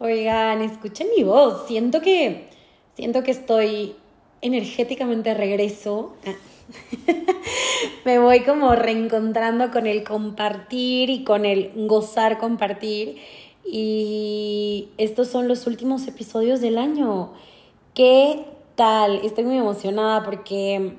Oigan, escuchen mi voz, siento que siento que estoy energéticamente regreso. Me voy como reencontrando con el compartir y con el gozar compartir. Y estos son los últimos episodios del año. ¿Qué tal? Estoy muy emocionada porque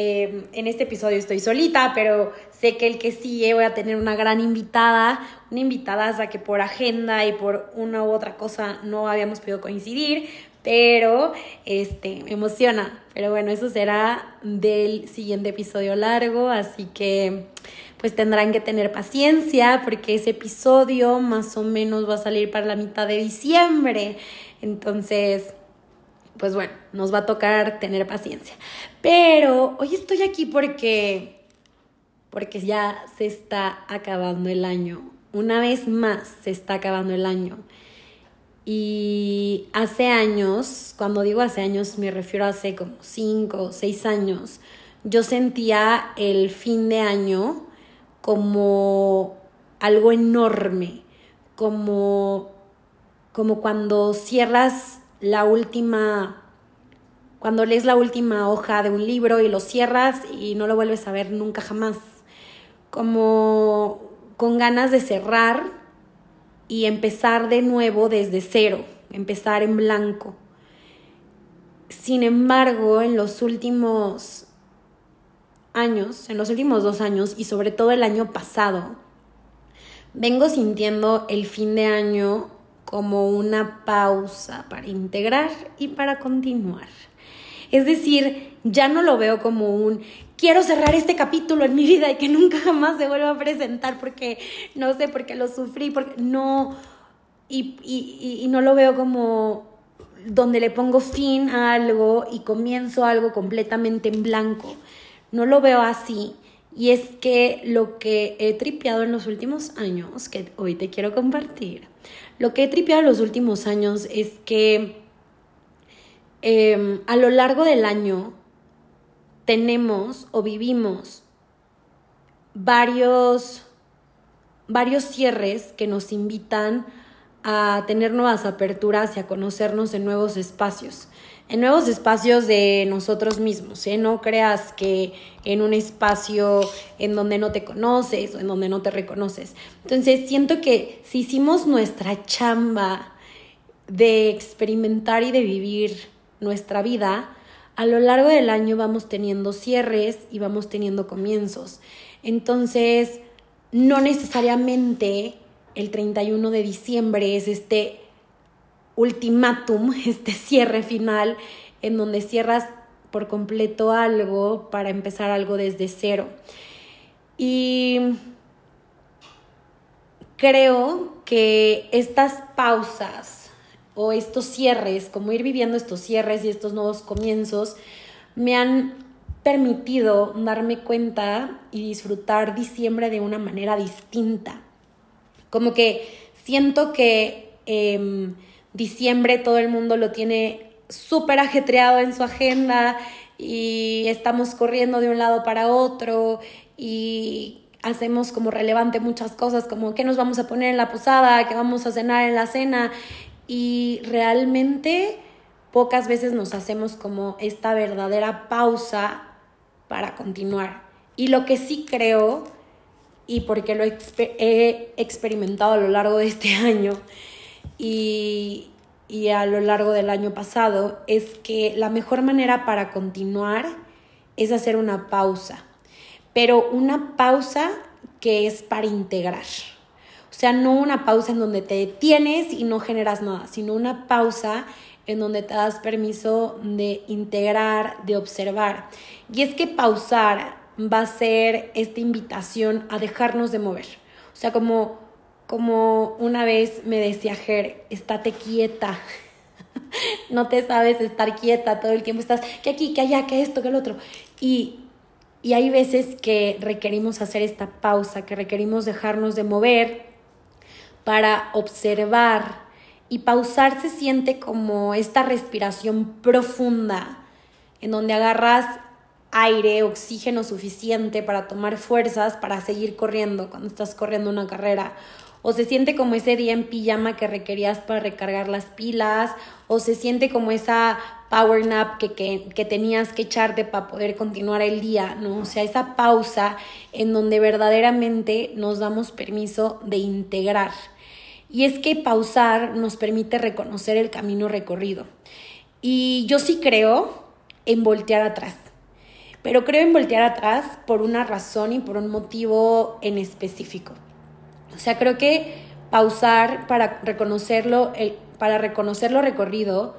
Em, en este episodio estoy solita, pero sé que el que sigue voy a tener una gran invitada, una invitada que por agenda y por una u otra cosa no habíamos podido coincidir, pero este, me emociona. Pero bueno, eso será del siguiente episodio largo, así que pues tendrán que tener paciencia porque ese episodio más o menos va a salir para la mitad de diciembre. Entonces, pues bueno, nos va a tocar tener paciencia. Pero hoy estoy aquí porque, porque ya se está acabando el año. Una vez más se está acabando el año. Y hace años, cuando digo hace años me refiero a hace como cinco o seis años, yo sentía el fin de año como algo enorme, como, como cuando cierras la última, cuando lees la última hoja de un libro y lo cierras y no lo vuelves a ver nunca jamás, como con ganas de cerrar y empezar de nuevo desde cero, empezar en blanco. Sin embargo, en los últimos años, en los últimos dos años y sobre todo el año pasado, vengo sintiendo el fin de año como una pausa para integrar y para continuar. Es decir, ya no lo veo como un quiero cerrar este capítulo en mi vida y que nunca jamás se vuelva a presentar porque no sé, porque lo sufrí, porque no, y, y, y no lo veo como donde le pongo fin a algo y comienzo algo completamente en blanco. No lo veo así. Y es que lo que he tripeado en los últimos años, que hoy te quiero compartir, lo que he tripeado los últimos años es que em, a lo largo del año tenemos o vivimos varios, varios cierres que nos invitan a tener nuevas aperturas y a conocernos en nuevos espacios en nuevos espacios de nosotros mismos, ¿eh? No creas que en un espacio en donde no te conoces o en donde no te reconoces. Entonces, siento que si hicimos nuestra chamba de experimentar y de vivir nuestra vida, a lo largo del año vamos teniendo cierres y vamos teniendo comienzos. Entonces, no necesariamente el 31 de diciembre es este ultimátum, este cierre final, en donde cierras por completo algo para empezar algo desde cero. Y creo que estas pausas o estos cierres, como ir viviendo estos cierres y estos nuevos comienzos, me han permitido darme cuenta y disfrutar diciembre de una manera distinta. Como que siento que em, diciembre todo el mundo lo tiene súper ajetreado en su agenda y estamos corriendo de un lado para otro y hacemos como relevante muchas cosas como qué nos vamos a poner en la posada, qué vamos a cenar en la cena y realmente pocas veces nos hacemos como esta verdadera pausa para continuar. Y lo que sí creo, y porque lo he experimentado a lo largo de este año, y, a lo largo del año pasado es que la mejor manera para continuar es hacer una pausa, pero una pausa que es para integrar. O sea, no una pausa en donde te detienes y no generas nada, sino una pausa en donde te das permiso de integrar, de observar. Y es que pausar va a ser esta invitación a dejarnos de mover. O sea, como como una vez me decía Ger, estate quieta. no te sabes estar quieta, todo el tiempo estás que aquí, que allá, que esto, que el otro. Y, y hay veces que requerimos hacer esta pausa, que requerimos dejarnos de mover para observar. Y pausar se siente como esta respiración profunda, en donde agarras aire, oxígeno suficiente para tomar fuerzas para seguir corriendo cuando estás corriendo una carrera o se siente como ese día en pijama que requerías para recargar las pilas, o se siente como esa power nap que, que, tenías que echarte para poder continuar el día, ¿no? O sea, esa pausa en donde verdaderamente nos damos permiso de integrar. Y es que pausar nos permite reconocer el camino recorrido. Y yo sí creo en voltear atrás. Pero creo en voltear atrás por una razón y por un motivo en específico. O sea, creo que pausar para reconocerlo, el, para reconocer lo recorrido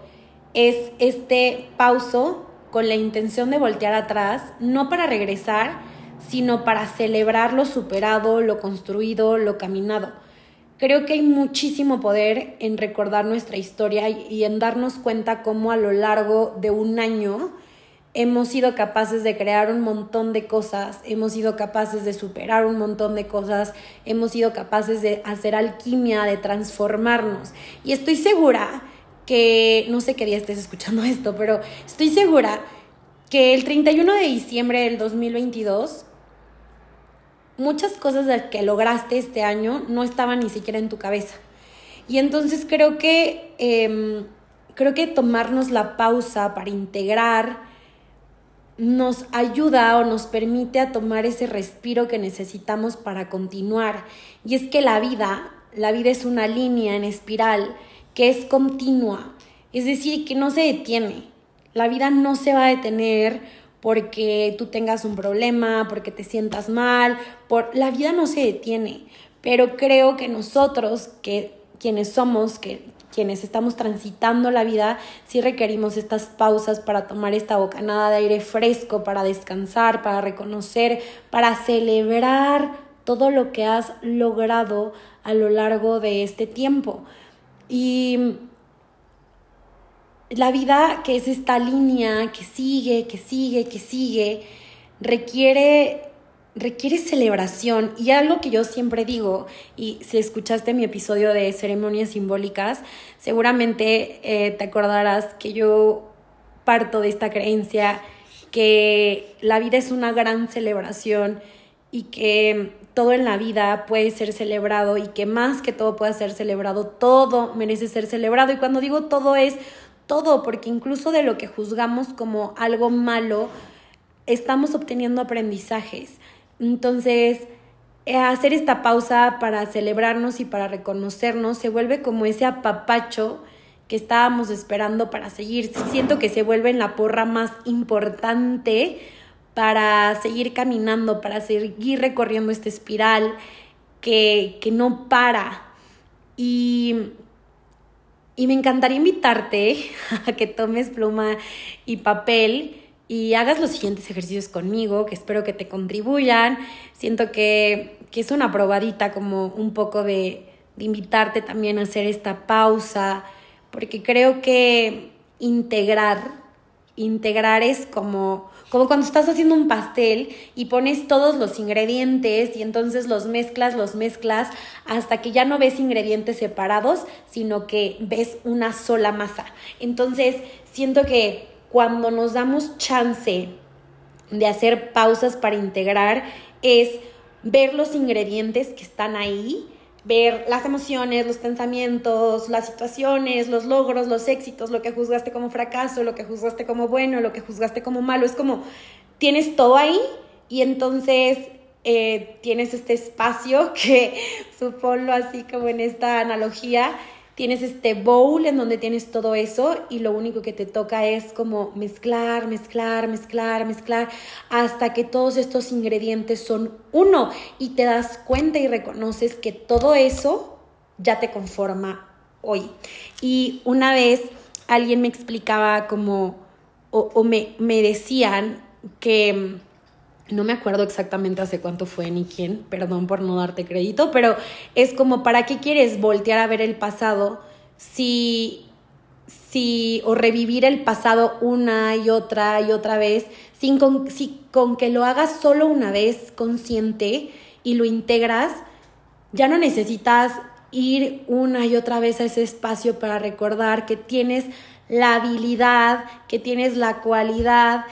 es este pauso con la intención de voltear atrás, no para regresar, sino para celebrar lo superado, lo construido, lo caminado. Creo que hay muchísimo poder en recordar nuestra historia y en darnos cuenta cómo a lo largo de un año hemos sido capaces de crear un montón de cosas, hemos sido capaces de superar un montón de cosas, hemos sido capaces de hacer alquimia, de transformarnos. Y estoy segura que, no sé qué día estés escuchando esto, pero estoy segura que el 31 de diciembre del 2022, muchas cosas que lograste este año no estaban ni siquiera en tu cabeza. Y entonces creo que, em, creo que tomarnos la pausa para integrar, nos ayuda o nos permite a tomar ese respiro que necesitamos para continuar. Y es que la vida, la vida es una línea en espiral que es continua, es decir, que no se detiene. La vida no se va a detener porque tú tengas un problema, porque te sientas mal, por la vida no se detiene, pero creo que nosotros que quienes somos, que quienes estamos transitando la vida, sí requerimos estas pausas para tomar esta bocanada de aire fresco, para descansar, para reconocer, para celebrar todo lo que has logrado a lo largo de este tiempo. Y la vida, que es esta línea que sigue, que sigue, que sigue, requiere requiere celebración y algo que yo siempre digo, y si escuchaste mi episodio de ceremonias simbólicas, seguramente eh, te acordarás que yo parto de esta creencia que la vida es una gran celebración y que todo en la vida puede ser celebrado y que más que todo pueda ser celebrado, todo merece ser celebrado. Y cuando digo todo es todo, porque incluso de lo que juzgamos como algo malo, estamos obteniendo aprendizajes. Entonces, eh, hacer esta pausa para celebrarnos y para reconocernos se vuelve como ese apapacho que estábamos esperando para seguir. Siento que se vuelve la porra más importante para seguir caminando, para seguir recorriendo esta espiral que, que no para. Y, y me encantaría invitarte a que tomes pluma y papel y hagas los siguientes ejercicios conmigo, que espero que te contribuyan. Siento que, es una probadita como un poco de, de invitarte también a hacer esta pausa, porque creo que integrar, integrar es como, como cuando estás haciendo un pastel y pones todos los ingredientes y entonces los mezclas, los mezclas hasta que ya no ves ingredientes separados, sino que ves una sola masa. Entonces, siento que cuando nos damos chance de hacer pausas para integrar es ver los ingredientes que están ahí, ver las emociones, los pensamientos, las situaciones, los logros, los éxitos, lo que juzgaste como fracaso, lo que juzgaste como bueno, lo que juzgaste como malo. Es como tienes todo ahí y entonces eh, tienes este espacio que, supongo así como en esta analogía, tienes este bowl en donde tienes todo eso y lo único que te toca es como mezclar, mezclar, mezclar, mezclar, hasta que todos estos ingredientes son uno y te das cuenta y reconoces que todo eso ya te conforma hoy. Y una vez alguien me explicaba como, o, me, me decían que no me acuerdo exactamente hace cuánto fue ni quién, perdón por no darte crédito, pero es como, ¿para qué quieres voltear a ver el pasado si, si, o revivir el pasado una y otra y otra vez, sin con, si con que lo hagas solo una vez consciente y lo integras, ya no necesitas ir una y otra vez a ese espacio para recordar que tienes la habilidad, que tienes la cualidad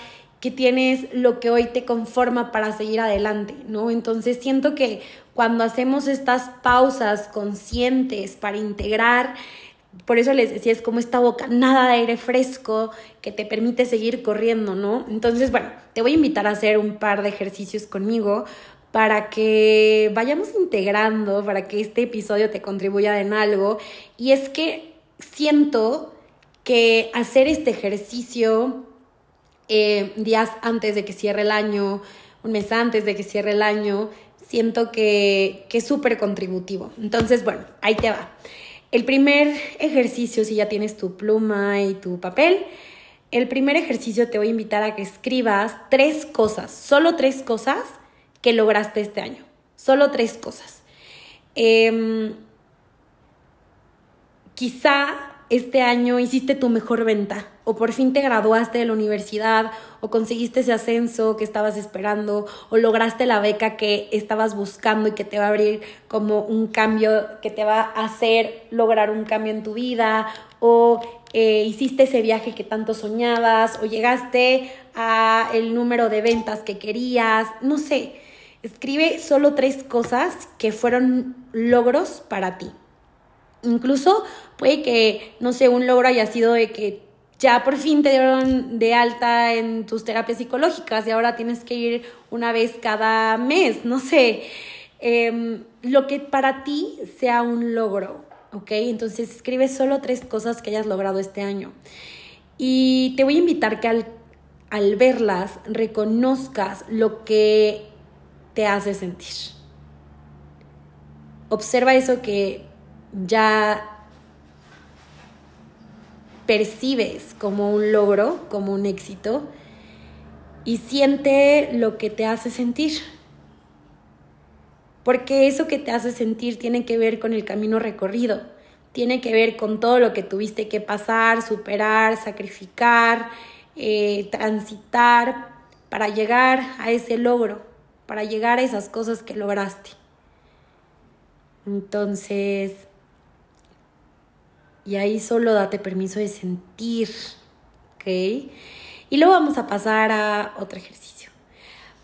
tienes lo que hoy te conforma para seguir adelante, ¿no? Entonces siento que cuando hacemos estas pausas conscientes para integrar, por eso les decía, es como esta boca, nada de aire fresco que te permite seguir corriendo, ¿no? Entonces, bueno, te voy a invitar a hacer un par de ejercicios conmigo para que vayamos integrando, para que este episodio te contribuya en algo. Y es que siento que hacer este ejercicio eh, días antes de que cierre el año, un mes antes de que cierre el año, siento que, que es súper contributivo. Entonces, bueno, ahí te va. El primer ejercicio, si ya tienes tu pluma y tu papel, el primer ejercicio te voy a invitar a que escribas tres cosas, solo tres cosas que lograste este año. Solo tres cosas. Em, quizá este año hiciste tu mejor venta o por fin te graduaste de la universidad o conseguiste ese ascenso que estabas esperando o lograste la beca que estabas buscando y que te va a abrir como un cambio que te va a hacer lograr un cambio en tu vida o eh, hiciste ese viaje que tanto soñabas o llegaste a el número de ventas que querías, no sé, escribe solo tres cosas que fueron logros para ti. Incluso puede que, no sé, un logro haya sido de que ya por fin te dieron de alta en tus terapias psicológicas y ahora tienes que ir una vez cada mes, no sé. Em, lo que para ti sea un logro, ¿ok? Entonces escribe solo tres cosas que hayas logrado este año. Y te voy a invitar que al, al verlas reconozcas lo que te hace sentir. Observa eso que ya percibes como un logro, como un éxito, y siente lo que te hace sentir. Porque eso que te hace sentir tiene que ver con el camino recorrido, tiene que ver con todo lo que tuviste que pasar, superar, sacrificar, eh, transitar para llegar a ese logro, para llegar a esas cosas que lograste. Entonces, y ahí solo date permiso de sentir, ¿ok? Y luego vamos a pasar a otro ejercicio.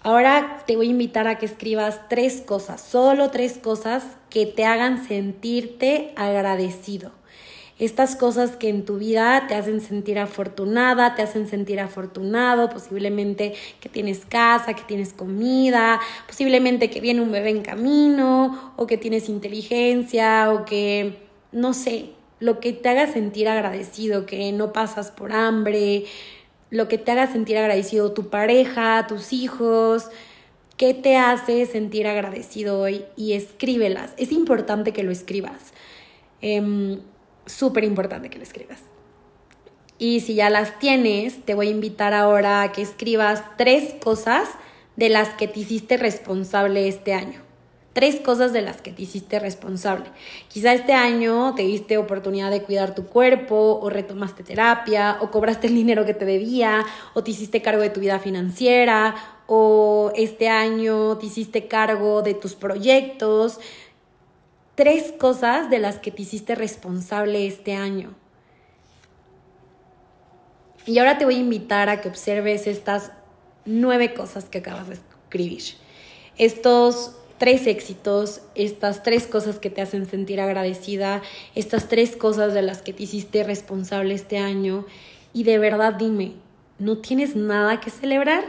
Ahora te voy a invitar a que escribas tres cosas, solo tres cosas que te hagan sentirte agradecido. Estas cosas que en tu vida te hacen sentir afortunada, te hacen sentir afortunado, posiblemente que tienes casa, que tienes comida, posiblemente que viene un bebé en camino, o que tienes inteligencia, o que, no sé, lo que te haga sentir agradecido, que no pasas por hambre, lo que te haga sentir agradecido tu pareja, tus hijos, qué te hace sentir agradecido hoy y escríbelas. Es importante que lo escribas. Em, súper importante que lo escribas. Y si ya las tienes, te voy a invitar ahora a que escribas tres cosas de las que te hiciste responsable este año. Tres cosas de las que te hiciste responsable. Quizá este año te diste oportunidad de cuidar tu cuerpo, o retomaste terapia, o cobraste el dinero que te debía, o te hiciste cargo de tu vida financiera, o este año te hiciste cargo de tus proyectos. Tres cosas de las que te hiciste responsable este año. Y ahora te voy a invitar a que observes estas nueve cosas que acabas de escribir. Estos tres éxitos, estas tres cosas que te hacen sentir agradecida, estas tres cosas de las que te hiciste responsable este año. Y de verdad dime, ¿no tienes nada que celebrar?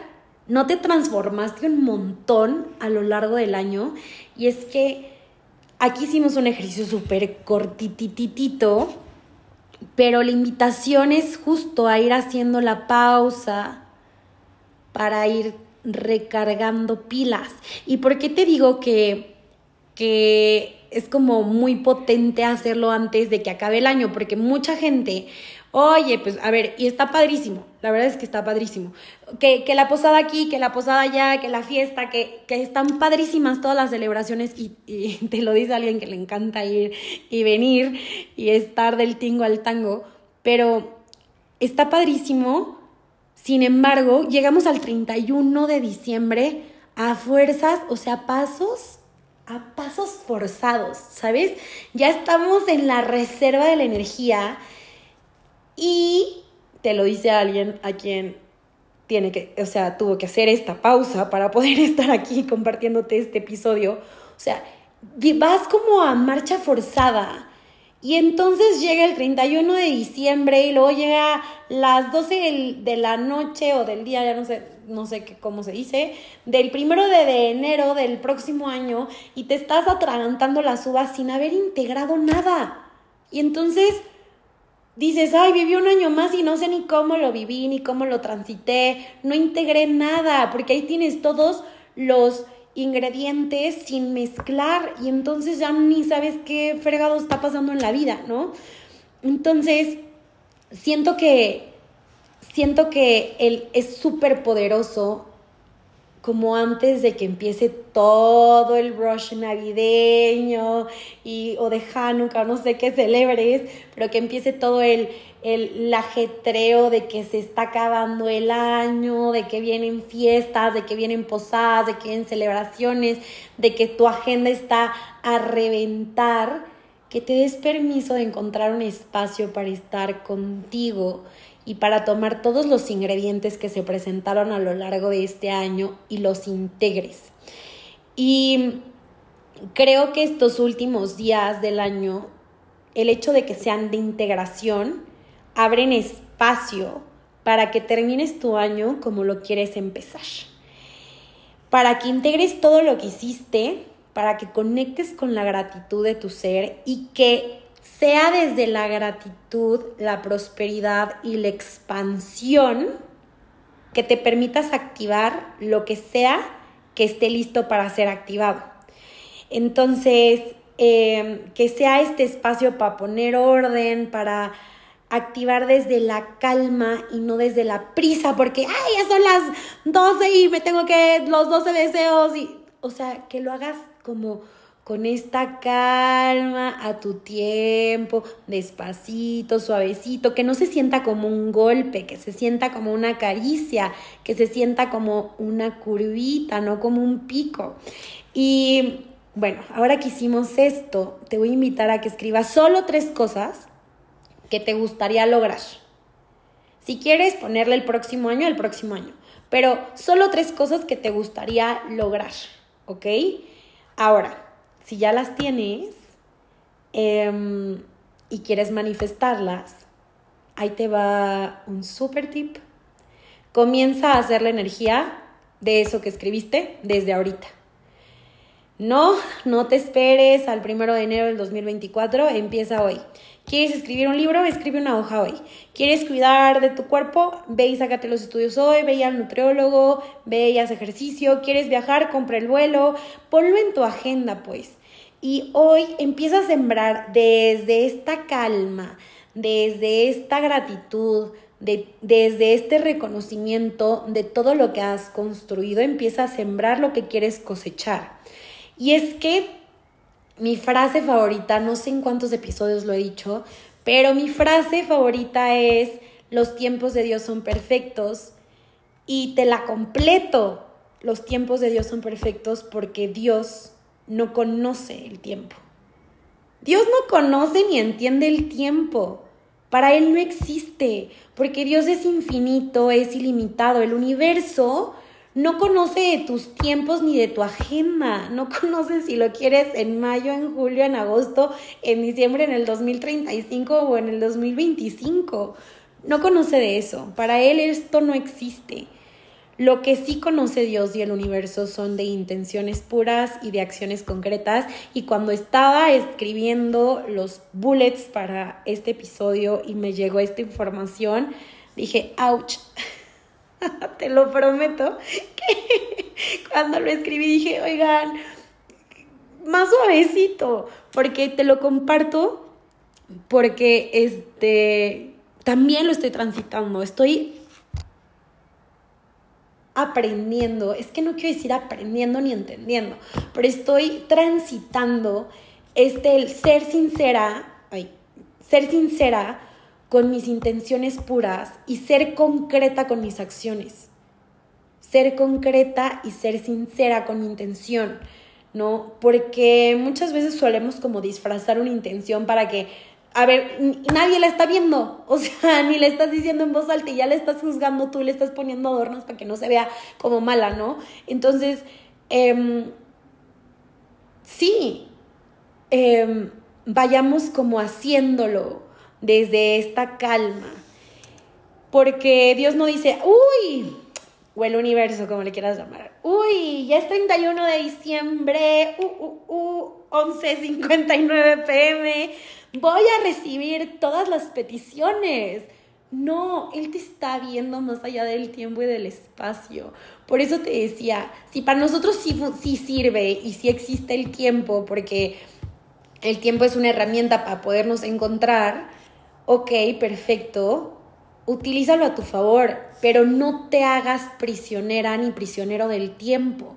¿No te transformaste un montón a lo largo del año? Y es que aquí hicimos un ejercicio súper cortititito, pero la invitación es justo a ir haciendo la pausa para ir recargando pilas. ¿Y por qué te digo que, que es como muy potente hacerlo antes de que acabe el año, porque mucha gente, oye, pues a ver, y está padrísimo, la verdad es que está padrísimo. Que, que la posada aquí, que la posada allá, que la fiesta, que, que están padrísimas todas las celebraciones y, y te lo dice alguien que le encanta ir y venir y estar del tingo al tango, pero está padrísimo. Sin embargo, llegamos al 31 de diciembre a fuerzas, o sea, pasos a pasos forzados, ¿sabes? Ya estamos en la reserva de la energía y te lo dice alguien a quien tiene que, o sea, tuvo que hacer esta pausa para poder estar aquí compartiéndote este episodio. O sea, vas como a marcha forzada. Y entonces llega el 31 de diciembre y luego llega las 12 de la noche o del día, ya no sé, no sé qué, cómo se dice, del primero de, enero del próximo año y te estás atragantando las uvas sin haber integrado nada. Y entonces dices, ay, viví un año más y no sé ni cómo lo viví, ni cómo lo transité, no integré nada, porque ahí tienes todos los ingredientes sin mezclar y entonces ya ni sabes qué fregado está pasando en la vida, ¿no? Entonces, siento que siento que él es súper poderoso como antes de que empiece todo el rush navideño y, o de Hanukkah, no sé qué celebres, pero que empiece todo el, el, ajetreo de que se está acabando el año, de que vienen fiestas, de que vienen posadas, de que vienen celebraciones, de que tu agenda está a reventar, que te des permiso de encontrar un espacio para estar contigo y para tomar todos los ingredientes que se presentaron a lo largo de este año y los integres. Y creo que estos últimos días del año, el hecho de que sean de integración, abren espacio para que termines tu año como lo quieres empezar. Para que integres todo lo que hiciste, para que conectes con la gratitud de tu ser y que sea desde la gratitud, la prosperidad y la expansión que te permitas activar lo que sea que esté listo para ser activado. Entonces, em, que sea este espacio para poner orden, para activar desde la calma y no desde la prisa, porque, ay, ya son las 12 y me tengo que, los 12 deseos, y, o sea, que lo hagas como con esta calma, a tu tiempo, despacito, suavecito, que no se sienta como un golpe, que se sienta como una caricia, que se sienta como una curvita, no como un pico. Y bueno, ahora que hicimos esto, te voy a invitar a que escribas solo tres cosas que te gustaría lograr. Si quieres ponerle el próximo año, el próximo año. Pero solo tres cosas que te gustaría lograr, ¿ok? Ahora, si ya las tienes em, y quieres manifestarlas, ahí te va un super tip. Comienza a hacer la energía de eso que escribiste desde ahorita. No, no te esperes al primero de enero del 2024, empieza hoy. ¿Quieres escribir un libro? Escribe una hoja hoy. ¿Quieres cuidar de tu cuerpo? Ve y sácate los estudios hoy, ve al nutriólogo, ve y haz ejercicio. ¿Quieres viajar? Compra el vuelo. Ponlo en tu agenda, pues. Y hoy empieza a sembrar desde esta calma, desde esta gratitud, desde este reconocimiento de todo lo que has construido, empieza a sembrar lo que quieres cosechar. Y es que mi frase favorita, no sé en cuántos episodios lo he dicho, pero mi frase favorita es, los tiempos de Dios son perfectos y te la completo. Los tiempos de Dios son perfectos porque Dios no conoce el tiempo. Dios no conoce ni entiende el tiempo. Para Él no existe, porque Dios es infinito, es ilimitado. El universo no conoce de tus tiempos ni de tu agenda. No conoce si lo quieres en mayo, en julio, en agosto, en diciembre, en el 2035 o en el 2025. No conoce de eso. Para Él esto no existe. Lo que sí conoce Dios y el universo son de intenciones puras y de acciones concretas. Y cuando estaba escribiendo los bullets para este episodio y me llegó esta información, dije, ouch. te lo prometo, que cuando lo escribí dije, oigan, más suavecito, porque te lo comparto, porque este, también lo estoy transitando, estoy aprendiendo, es que no quiero decir aprendiendo ni entendiendo, pero estoy transitando este el ser sincera, ay, ser sincera con mis intenciones puras y ser concreta con mis acciones. Ser concreta y ser sincera con mi intención, ¿no? Porque muchas veces solemos como disfrazar una intención para que a ver, nadie la está viendo, o sea, ni le estás diciendo en voz alta y ya le estás juzgando tú, le estás poniendo adornos para que no se vea como mala, ¿no? Entonces, em, sí, em, vayamos como haciéndolo desde esta calma, porque Dios no dice, uy, o el universo, como le quieras llamar, uy, ya es 31 de diciembre, uh, uh, uh, 11.59 pm voy a recibir todas las peticiones. No, Él te está viendo más allá del tiempo y del espacio. Por eso te decía, si para nosotros sí, sí sirve y sí existe el tiempo, porque el tiempo es una herramienta para podernos encontrar, ok, perfecto, utilízalo a tu favor, pero no te hagas prisionera ni prisionero del tiempo.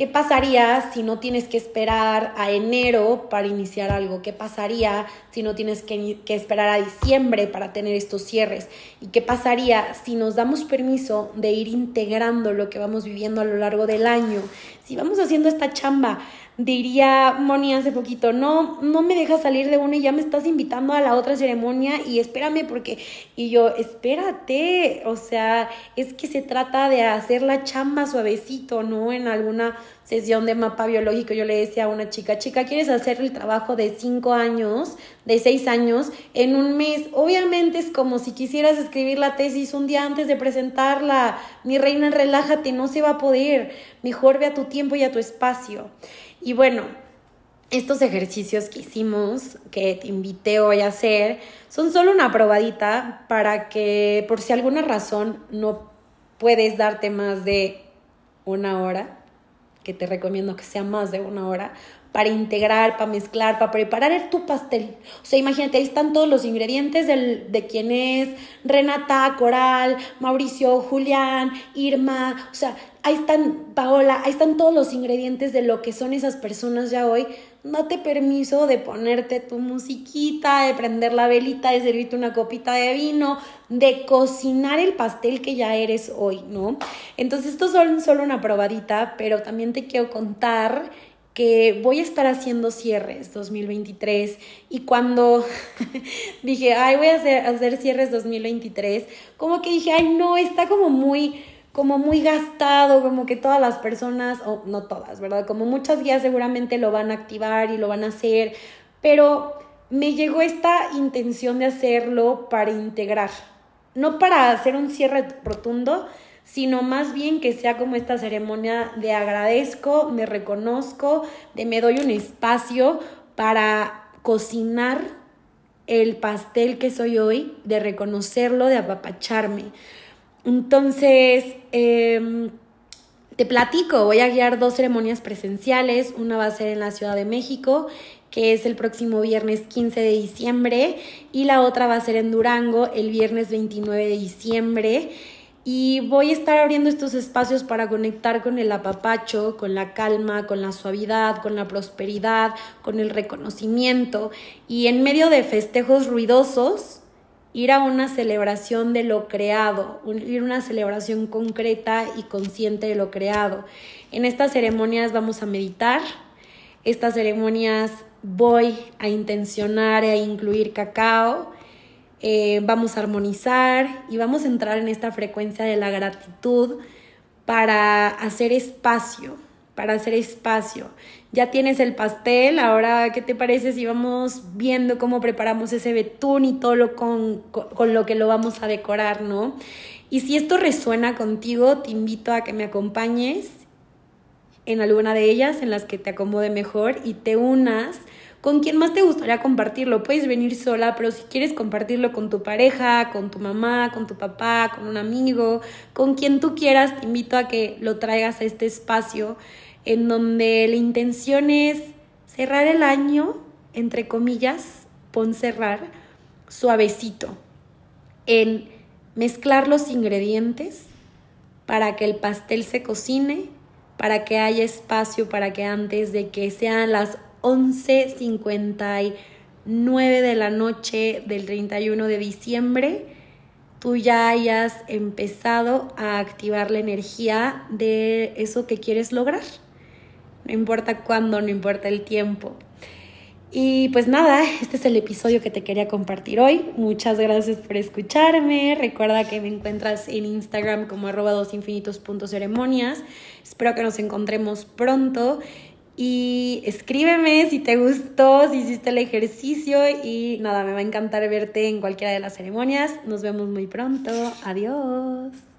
¿Qué pasaría si no tienes que esperar a enero para iniciar algo? ¿Qué pasaría si no tienes que, esperar a diciembre para tener estos cierres? ¿Y qué pasaría si nos damos permiso de ir integrando lo que vamos viviendo a lo largo del año? Si vamos haciendo esta chamba diría Moni hace poquito, no, no me dejas salir de una y ya me estás invitando a la otra ceremonia y espérame porque, y yo, espérate, o sea, es que se trata de hacer la chamba suavecito, ¿no? En alguna sesión de mapa biológico yo le decía a una chica, chica, ¿quieres hacer el trabajo de cinco años, de seis años, en un mes? Obviamente es como si quisieras escribir la tesis un día antes de presentarla. Mi reina, relájate, no se va a poder. Mejor ve a tu tiempo y a tu espacio. Y bueno, estos ejercicios que hicimos, que te invité hoy a hacer, son solo una probadita para que por si alguna razón no puedes darte más de una hora, que te recomiendo que sea más de una hora, para integrar, para mezclar, para preparar tu pastel. O sea, imagínate, ahí están todos los ingredientes del, de quién es Renata, Coral, Mauricio, Julián, Irma, o sea, ahí están Paola, ahí están todos los ingredientes de lo que son esas personas ya hoy. Date permiso de ponerte tu musiquita, de prender la velita, de servirte una copita de vino, de cocinar el pastel que ya eres hoy, ¿no? Entonces, esto son solo una probadita, pero también te quiero contar que voy a estar haciendo cierres 2023 y cuando dije, ay, voy a hacer, hacer cierres 2023, como que dije, ay, no, está como muy como muy gastado, como que todas las personas, o no todas, ¿verdad? Como muchas guías seguramente lo van a activar y lo van a hacer, pero me llegó esta intención de hacerlo para integrar, no para hacer un cierre rotundo, sino más bien que sea como esta ceremonia de agradezco, me reconozco, de me doy un espacio para cocinar el pastel que soy hoy, de reconocerlo, de apapacharme. Entonces, em, te platico, voy a guiar dos ceremonias presenciales, una va a ser en la Ciudad de México que es el próximo viernes 15 de diciembre, y la otra va a ser en Durango el viernes 29 de diciembre. Y voy a estar abriendo estos espacios para conectar con el apapacho, con la calma, con la suavidad, con la prosperidad, con el reconocimiento. Y en medio de festejos ruidosos ir a una celebración de lo creado, ir a una celebración concreta y consciente de lo creado. En estas ceremonias vamos a meditar, estas ceremonias voy a intencionar e incluir cacao, eh, vamos a armonizar y vamos a entrar en esta frecuencia de la gratitud para hacer espacio, para hacer espacio. Ya tienes el pastel, ahora, ¿qué te parece si vamos viendo cómo preparamos ese betún y todo lo con, con lo que lo vamos a decorar, ¿no? Y si esto resuena contigo, te invito a que me acompañes en alguna de ellas, en las que te acomode mejor y te unas con quien más te gustaría compartirlo. Puedes venir sola, pero si quieres compartirlo con tu pareja, con tu mamá, con tu papá, con un amigo, con quien tú quieras, te invito a que lo traigas a este espacio. En donde la intención es cerrar el año, entre comillas, pon cerrar, suavecito, en mezclar los ingredientes para que el pastel se cocine, para que haya espacio para que antes de que sean las 11.59 de la noche del 31 de diciembre, tú ya hayas empezado a activar la energía de eso que quieres lograr. No importa cuándo, no importa el tiempo. Y pues nada, este es el episodio que te quería compartir hoy. Muchas gracias por escucharme. Recuerda que me encuentras en Instagram como arroba dosinfinitos.ceremonias. Espero que nos encontremos pronto. Y escríbeme si te gustó, si hiciste el ejercicio y nada, me va a encantar verte en cualquiera de las ceremonias. Nos vemos muy pronto. Adiós.